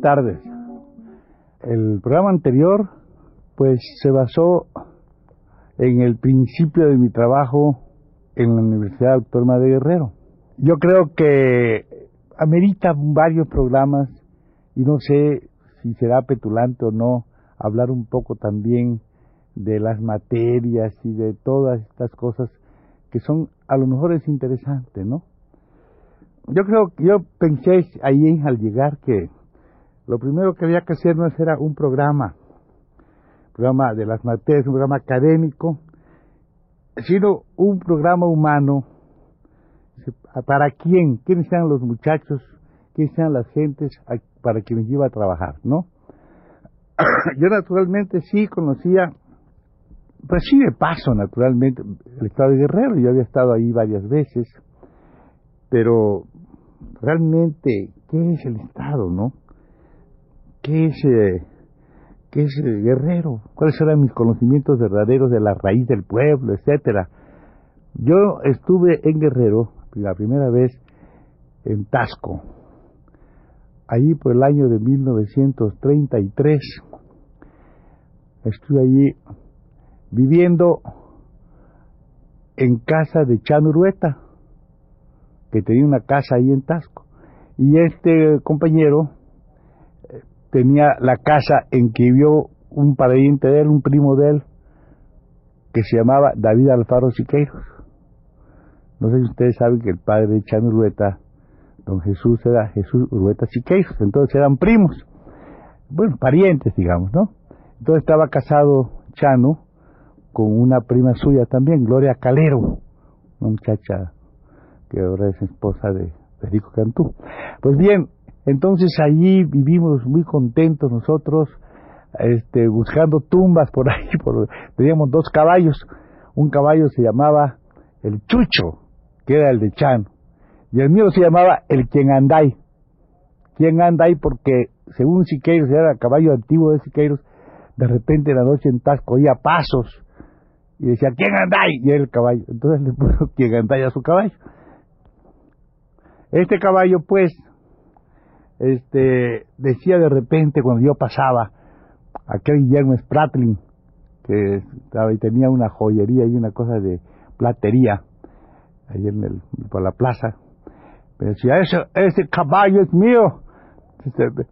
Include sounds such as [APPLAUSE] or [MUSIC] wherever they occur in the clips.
Tardes. El programa anterior pues se basó en el principio de mi trabajo en la Universidad Autónoma de Guerrero. Yo creo que amerita varios programas y no sé si será petulante o no hablar un poco también de las materias y de todas estas cosas que son a lo mejor es interesante, ¿no? Yo creo que yo pensé ahí al llegar que lo primero que había que hacer no era un programa, programa de las materias, un programa académico, sino un programa humano. ¿Para quién? ¿Quiénes sean los muchachos? ¿Quiénes sean las gentes para quienes iba a trabajar? ¿No? [COUGHS] Yo naturalmente sí conocía, pues sí de paso naturalmente, el estado de Guerrero, yo había estado ahí varias veces, pero realmente, ¿qué es el estado, no? ¿Qué es... Eh, ¿Qué es eh, guerrero? ¿Cuáles eran mis conocimientos verdaderos de la raíz del pueblo, etcétera? Yo estuve en Guerrero la primera vez en Tasco, allí por el año de 1933. Estuve allí viviendo en casa de Chanurueta, que tenía una casa ahí en Tasco. Y este compañero tenía la casa en que vivió un pariente de él, un primo de él, que se llamaba David Alfaro Siqueiros. No sé si ustedes saben que el padre de Chano Urueta, don Jesús, era Jesús Urueta Siqueiros, entonces eran primos, bueno, parientes, digamos, ¿no? Entonces estaba casado Chano con una prima suya también, Gloria Calero, una muchacha que ahora es esposa de Federico Cantú. Pues bien, entonces allí vivimos muy contentos nosotros, este, buscando tumbas por ahí. [LAUGHS] Por, teníamos dos caballos. Un caballo se llamaba el Chucho, que era el de Chano, y el mío se llamaba el Quien Anday. Quien Anday porque, según Siqueiros, era el caballo antiguo de Siqueiros, de repente en la noche en Tasco oía pasos y decía, ¿quién Anday? Y era el caballo. Entonces [LAUGHS] le puso Quien Anday a su caballo. Este caballo, pues, este, decía de repente cuando yo pasaba, aquel Guillermo Spratling, que estaba y tenía una joyería y una cosa de platería, ahí en el, por la plaza, me decía, ese, ese caballo es mío,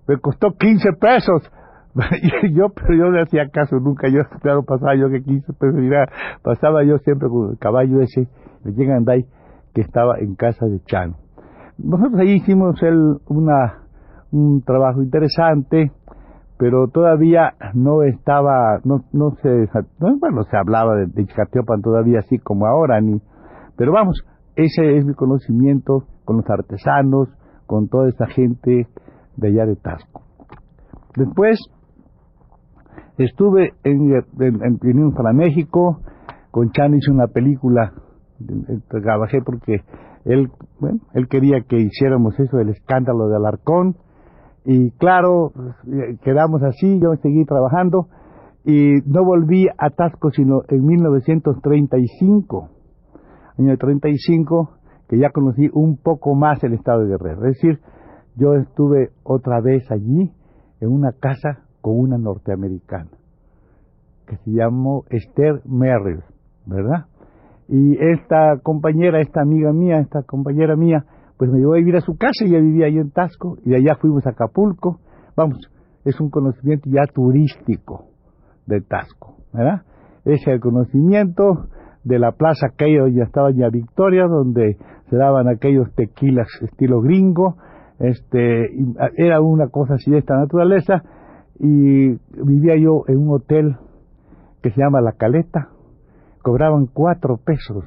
me costó 15 pesos. [LAUGHS] y yo, pero yo no hacía caso nunca, yo claro pasaba yo que 15 pesos, mira, pasaba yo siempre con el caballo ese, me llegan ahí, que estaba en casa de Chano. Nosotros ahí hicimos el, una un trabajo interesante, pero todavía no estaba, no, no se, bueno, se hablaba de, de todavía así como ahora, ni, pero vamos, ese es mi conocimiento con los artesanos, con toda esa gente de allá de Tasco. Después estuve en, en, para México, con Chan hice una película, trabajé porque él, bueno, él quería que hiciéramos eso, el escándalo de Alarcón, y claro, quedamos así, yo seguí trabajando y no volví a Tasco sino en 1935, año 35, que ya conocí un poco más el estado de Guerrero. Es decir, yo estuve otra vez allí en una casa con una norteamericana que se llamó Esther Merrill, ¿verdad? Y esta compañera, esta amiga mía, esta compañera mía, pues me llevó a vivir a su casa, ella vivía ahí en Tasco, y de allá fuimos a Acapulco. Vamos, es un conocimiento ya turístico de Tasco, ¿verdad? Es el conocimiento de la plaza aquella donde estaba ya Victoria, donde se daban aquellos tequilas estilo gringo, este, era una cosa así de esta naturaleza, y vivía yo en un hotel que se llama La Caleta, cobraban cuatro pesos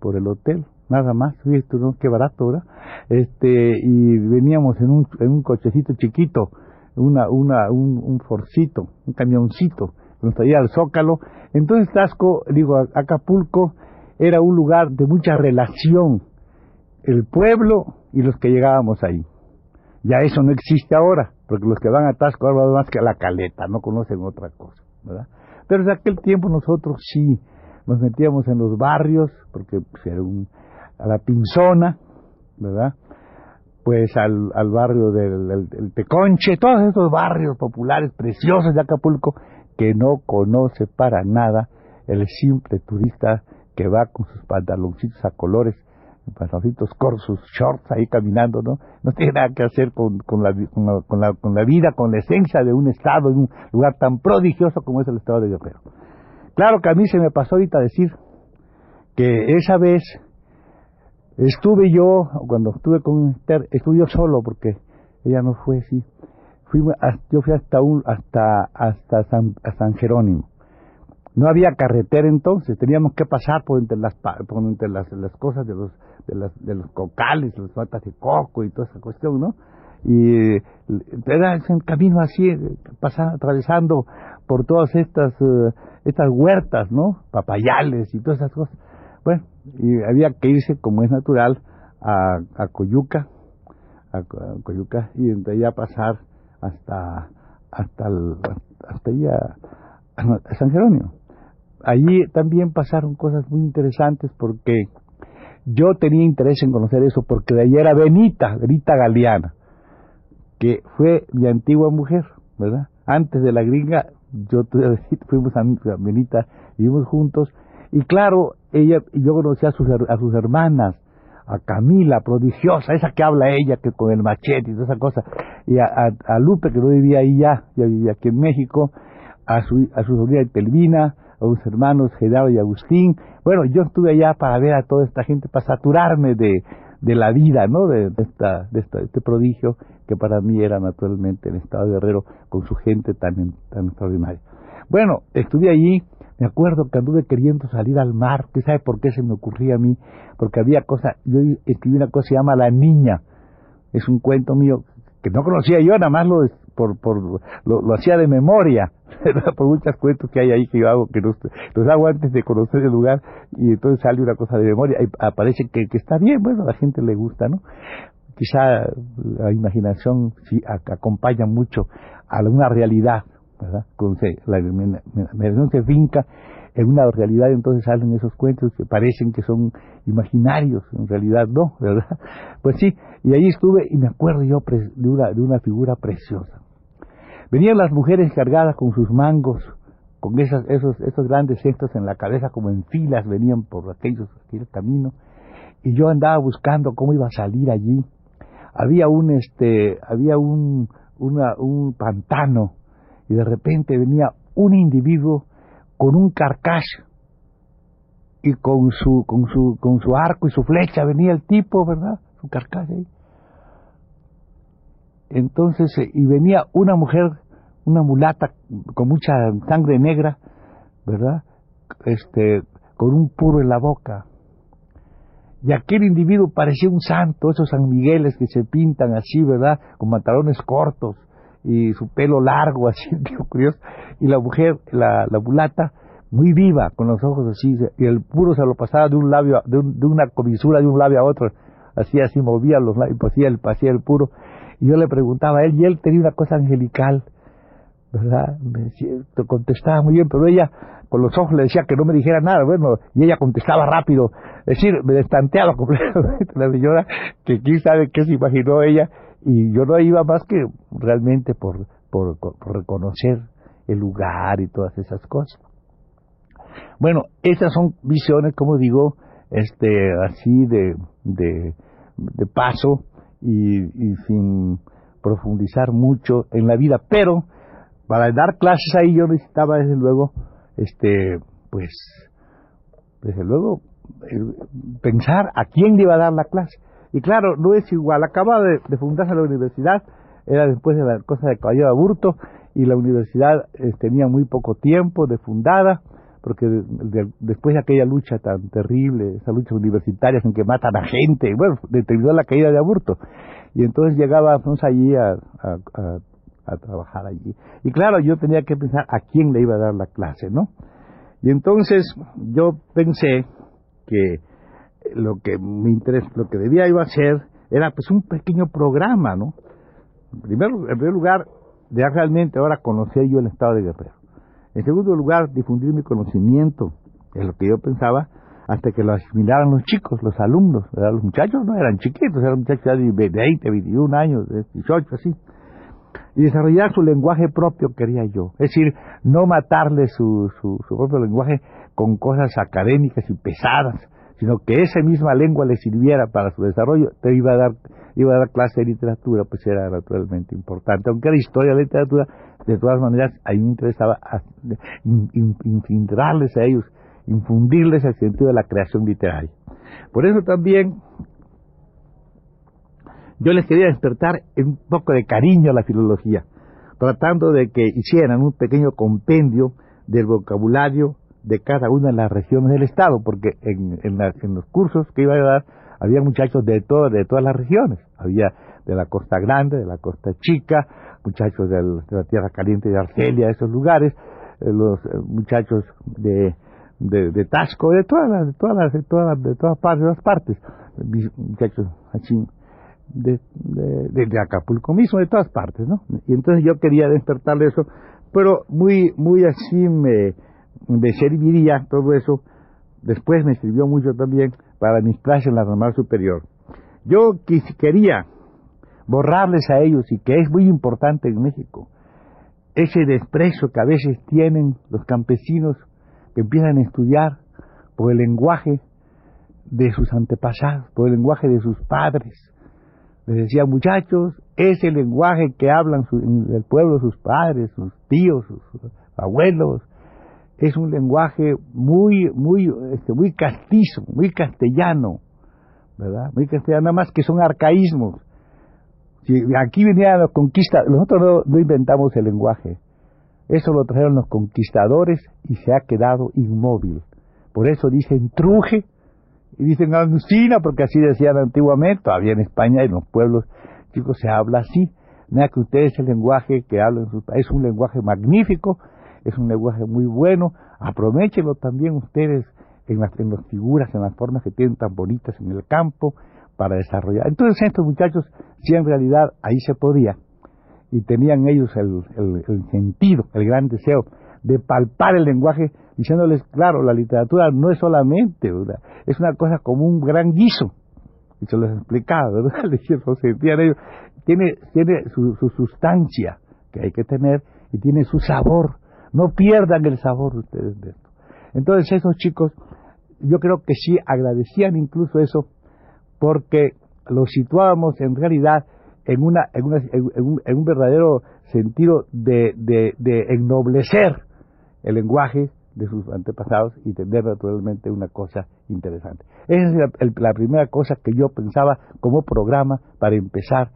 por el hotel, nada más, fíjate, ¿no? Qué barato, ¿verdad? Este, y veníamos en un, en un cochecito chiquito, una, una, un, un forcito, un camioncito, nos traía al Zócalo. Entonces Tasco, digo, Acapulco, era un lugar de mucha relación, el pueblo y los que llegábamos ahí. Ya eso no existe ahora, porque los que van a Tasco ahora van más que a la caleta, no conocen otra cosa, ¿verdad? Pero en aquel tiempo nosotros sí nos metíamos en los barrios, porque pues, era un, a la Pinzona, ¿verdad? Pues al, al barrio del, del, Teconche, todos esos barrios populares preciosos de Acapulco que no conoce para nada el simple turista que va con sus pantaloncitos a colores, pantaloncitos cortos, sus shorts ahí caminando, ¿no? No tiene nada que hacer con, con, la, con, la, con, la, con la vida, con la esencia de un estado, de un lugar tan prodigioso como es el estado de Guerrero. Claro que a mí se me pasó ahorita decir que esa vez estuve yo, cuando estuve con Esther, estuve yo solo porque ella no fue así. Fui, yo fui hasta un, hasta hasta San, Jerónimo. No había carretera entonces, teníamos que pasar por entre las por entre las, las cosas de los de, las, de los cocales, las patas de coco y toda esa cuestión, ¿no? Y era un camino así, pasando, atravesando por todas estas uh, estas huertas, ¿no? Papayales y todas esas cosas. Bueno, y había que irse, como es natural, a, a Coyuca, a, Coyuca, y de allá pasar hasta hasta hasta allá, a San Jerónimo. Allí también pasaron cosas muy interesantes porque yo tenía interés en conocer eso porque de allá era Benita, Benita Galeana, que fue mi antigua mujer, ¿verdad? Antes de la gringa yo [LAUGHS] fuimos a Benita, vivimos juntos, y claro, ella, yo conocí a sus, a sus hermanas, a Camila, prodigiosa, esa que habla ella, que con el machete y toda esa cosa, y a, a, Lupe, que no vivía ahí ya, ya vivía aquí en México, a su, a su sobrina Telvina, a sus hermanos Gerardo y Agustín. Bueno, yo estuve allá para ver a toda esta gente, para saturarme de, de la vida, ¿no? De, de, esta, de, esta, este prodigio que para mí era naturalmente el Estado de Guerrero con su gente tan, tan extraordinaria. Bueno, estuve allí, me acuerdo que anduve queriendo salir al mar, ¿qué sabe por qué se me ocurría a mí? Porque había cosa, yo escribí una cosa que se llama La Niña, es un cuento mío que no conocía yo, nada más lo, por, por, lo, hacía de memoria, [LAUGHS] por muchos cuentos que hay ahí que yo hago, que los, los, hago antes de conocer el lugar, y entonces sale una cosa de memoria, y aparece que, está bien, bueno, a la gente le gusta, ¿no? Quizá la imaginación acompaña mucho a una realidad, ¿verdad? la imaginación se finca en una realidad, entonces salen esos cuentos que parecen que son imaginarios, en realidad no, ¿verdad? [LAUGHS] Pues sí, y ahí estuve y me acuerdo yo de una, de una figura preciosa. Venían las mujeres cargadas con sus mangos, con esas, esos, esos grandes cestos en la cabeza, como en filas venían por aquellos, aquel camino, y yo andaba buscando cómo iba a salir allí. Había un, este, había un, un pantano, y de repente venía un individuo con un carcaj y con su, con su, con su arco y su flecha venía el tipo, ¿verdad? Su carcaj ahí. Entonces, eh, y venía una mujer, una mulata con mucha sangre negra, ¿verdad? Este, con un puro en la boca. Y aquel individuo parecía un santo, esos San Migueles que se pintan así, ¿verdad? Con pantalones cortos y su pelo largo, [LAUGHS] así, curioso. Y la mujer, la, la mulata, muy viva, con los ojos así, y el puro se lo pasaba de un labio, de, de una comisura de un labio a otro, así, así movía los labios, pasía el, pasía el puro. Y yo le preguntaba a él, y él tenía una cosa angelical, ¿verdad? Me contestaba muy bien, pero ella con los ojos le decía que no me dijera nada, bueno, y ella contestaba rápido, es decir, me destanteaba [LAUGHS] completamente la señora, que quién sabe qué se imaginó ella, y yo no iba más que realmente por, por, reconocer el lugar y todas esas cosas. Bueno, esas son visiones, como digo, este, así de, de, de paso, y, y sin profundizar mucho en la vida, pero para dar clases ahí yo necesitaba desde luego este pues desde luego eh, pensar a quién le iba a dar la clase y claro no es igual acaba de, de fundarse la universidad era después de la cosa de Caballero Aburto y la universidad eh, tenía muy poco tiempo de fundada porque después de aquella lucha tan terrible, esas luchas universitarias en que matan a gente, bueno, determinó la caída de Aburto. Y entonces llegábamos allí a, a, trabajar allí. Y claro, yo tenía que pensar a quién le iba a dar la clase, ¿no? Y entonces yo pensé que lo que me interesa, lo que debía iba a hacer era pues un pequeño programa, ¿no? En primer, en primer lugar, ya realmente ahora conocía yo el estado de Guerrero. En segundo lugar, difundir mi conocimiento, es lo que yo pensaba, hasta que lo asimilaran los chicos, los alumnos. Los muchachos no eran chiquitos, eran muchachos de 20, 21 años, de 18, así. Y desarrollar su lenguaje propio, quería yo. Es decir, no matarle su, su, su propio lenguaje con cosas académicas y pesadas, sino que esa misma lengua le sirviera para su desarrollo. Te iba a dar, iba a dar clase de literatura, pues era naturalmente importante. Aunque era historia de literatura, de todas maneras, a mí me interesaba infiltrarles a ellos, infundirles el sentido de la creación literaria. Por eso también yo les quería despertar un poco de cariño a la filología, tratando de que hicieran un pequeño compendio del vocabulario de cada una de las regiones del Estado, porque en, en, los cursos que iba a dar había muchachos de, todo, de todas las regiones. Había de la Costa Grande, de la Costa Chica, muchachos de la Tierra Caliente de Argelia, esos lugares, eh, los eh, muchachos de, de, de, Tasco, de todas las, de todas las, de todas de todas partes, de partes, muchachos así, de, de, de, Acapulco mismo, de todas partes, ¿no? Y entonces yo quería despertarle eso, pero muy, muy así me, me serviría todo eso. Después me sirvió mucho también para mis clases en la normal superior. Yo quería borrarles a ellos y que es muy importante en México ese desprecio que a veces tienen los campesinos que empiezan a estudiar por el lenguaje de sus antepasados, por el lenguaje de sus padres. Les decía, muchachos, ese lenguaje que hablan en el pueblo sus padres, sus tíos, sus abuelos, es un lenguaje muy, muy, este, muy castizo, muy castellano, ¿verdad? Muy castellano, nada más que son arcaísmos. Aquí venían los conquistadores, nosotros no, inventamos el lenguaje, eso lo trajeron los conquistadores y se ha quedado inmóvil. Por eso dicen truje y dicen anuncina, porque así decían antiguamente, todavía en España y en los pueblos, chicos, se habla así. Nada que ustedes el lenguaje que hablan es un lenguaje magnífico, es un lenguaje muy bueno, aprovechenlo también ustedes en las, en las figuras, en las formas que tienen tan bonitas en el campo para desarrollar. Entonces estos muchachos, si en realidad ahí se podía, y tenían ellos el, el, sentido, el gran deseo de palpar el lenguaje, diciéndoles, claro, la literatura no es solamente, es una cosa como un gran guiso, y se los explicaba, ¿verdad? [LAUGHS] ellos, tiene, tiene su, su sustancia que hay que tener y tiene su sabor, no pierdan el sabor ustedes de esto. Entonces esos chicos, yo creo que sí agradecían incluso eso, porque los situábamos en realidad en, una, en, una, en, un, verdadero sentido de, de, de, ennoblecer el lenguaje de sus antepasados y tener naturalmente una cosa interesante. Esa es la, primera cosa que yo pensaba como programa para empezar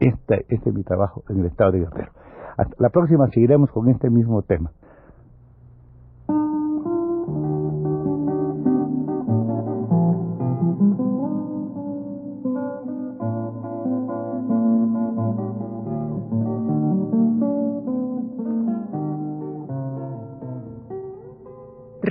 este, este mi trabajo en el estado de Guerrero. Hasta la próxima seguiremos con este mismo tema.